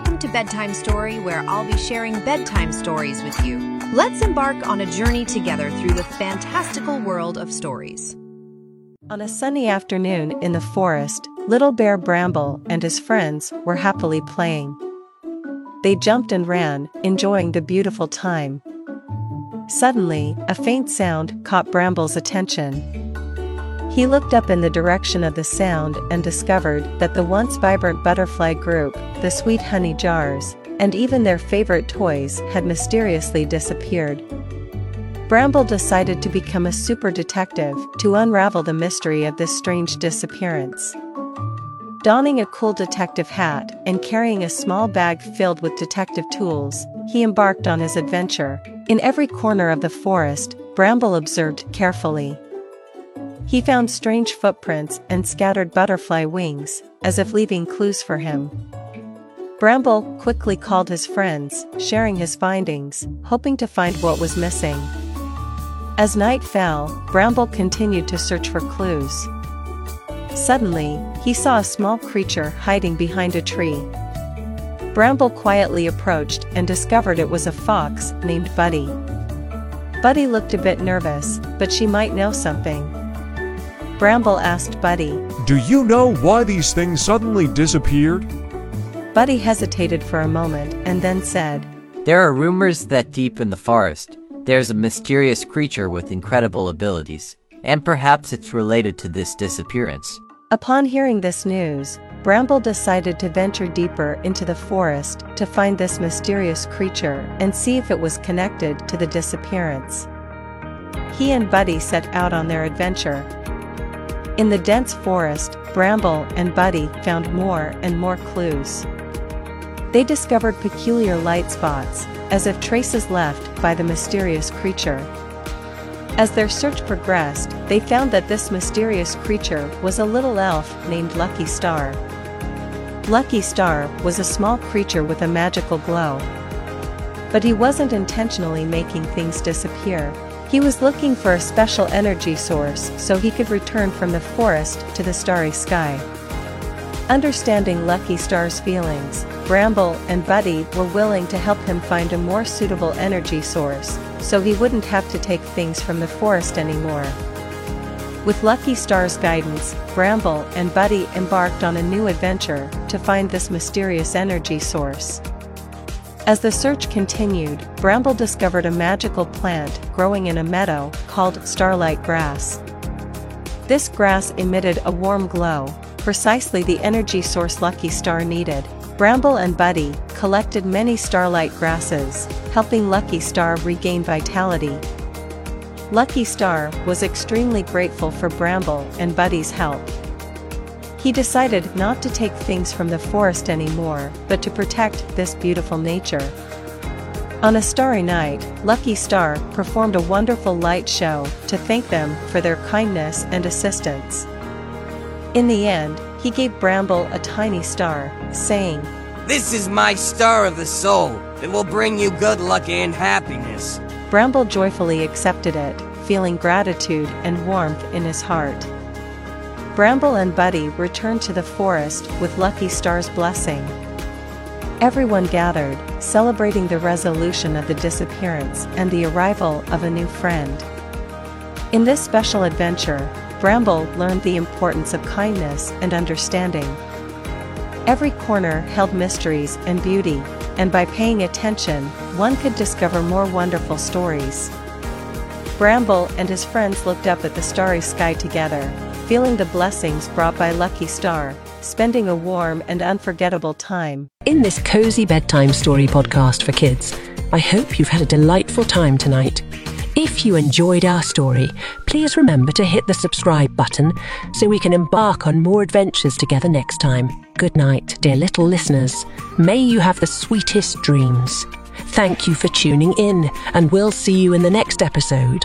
welcome to Bedtime Story, where I'll be sharing bedtime stories with you. Let's embark on a journey together through the fantastical world of stories. On a sunny afternoon in the forest, Little Bear Bramble and his friends were happily playing. They jumped and ran, enjoying the beautiful time. Suddenly, a faint sound caught Bramble's attention. He looked up in the direction of the sound and discovered that the once vibrant butterfly group, the sweet honey jars, and even their favorite toys had mysteriously disappeared. Bramble decided to become a super detective to unravel the mystery of this strange disappearance. Donning a cool detective hat and carrying a small bag filled with detective tools, he embarked on his adventure. In every corner of the forest, Bramble observed carefully. He found strange footprints and scattered butterfly wings, as if leaving clues for him. Bramble quickly called his friends, sharing his findings, hoping to find what was missing. As night fell, Bramble continued to search for clues. Suddenly, he saw a small creature hiding behind a tree. Bramble quietly approached and discovered it was a fox named Buddy. Buddy looked a bit nervous, but she might know something. Bramble asked Buddy. Do you know why these things suddenly disappeared? Buddy hesitated for a moment and then said, There are rumors that deep in the forest, there's a mysterious creature with incredible abilities, and perhaps it's related to this disappearance. Upon hearing this news, Bramble decided to venture deeper into the forest to find this mysterious creature and see if it was connected to the disappearance. He and Buddy set out on their adventure, in the dense forest, Bramble and Buddy found more and more clues. They discovered peculiar light spots, as if traces left by the mysterious creature. As their search progressed, they found that this mysterious creature was a little elf named Lucky Star. Lucky Star was a small creature with a magical glow. But he wasn't intentionally making things disappear, he was looking for a special energy source so he could return from the forest to the starry sky. Understanding Lucky Star's feelings, Bramble and Buddy were willing to help him find a more suitable energy source, so he wouldn't have to take things from the forest anymore. With Lucky Star's guidance, Bramble and Buddy embarked on a new adventure to find this mysterious energy source. As the search continued, Bramble discovered a magical plant growing in a meadow called starlight grass. This grass emitted a warm glow, precisely the energy source Lucky Star needed. Bramble and Buddy collected many starlight grasses, helping Lucky Star regain vitality. Lucky Star was extremely grateful for Bramble and Buddy's help. He decided not to take things from the forest anymore, but to protect this beautiful nature. On a starry night, Lucky Star performed a wonderful light show to thank them for their kindness and assistance. In the end, he gave Bramble a tiny star, saying, This is my star of the soul It will bring you good luck and happiness. Bramble joyfully accepted it, feeling gratitude and warmth in his heart. Bramble and Buddy returned to the forest with Lucky Star's blessing. Everyone gathered, celebrating the resolution of the disappearance and the arrival of a new friend. In this special adventure, Bramble learned the importance of kindness and understanding. Every corner held mysteries and beauty, and by paying attention, one could discover more wonderful stories. Bramble and his friends looked up at the starry sky together, feeling the blessings brought by Lucky Star, spending a warm and unforgettable time. In this cozy bedtime story podcast for kids, I hope you've had a delightful time tonight. If you enjoyed our story, please remember to hit the subscribe button so we can embark on more adventures together next time. Good night, dear little listeners. May you have the sweetest dreams. Thank you for tuning in, and we'll see you in the next episode.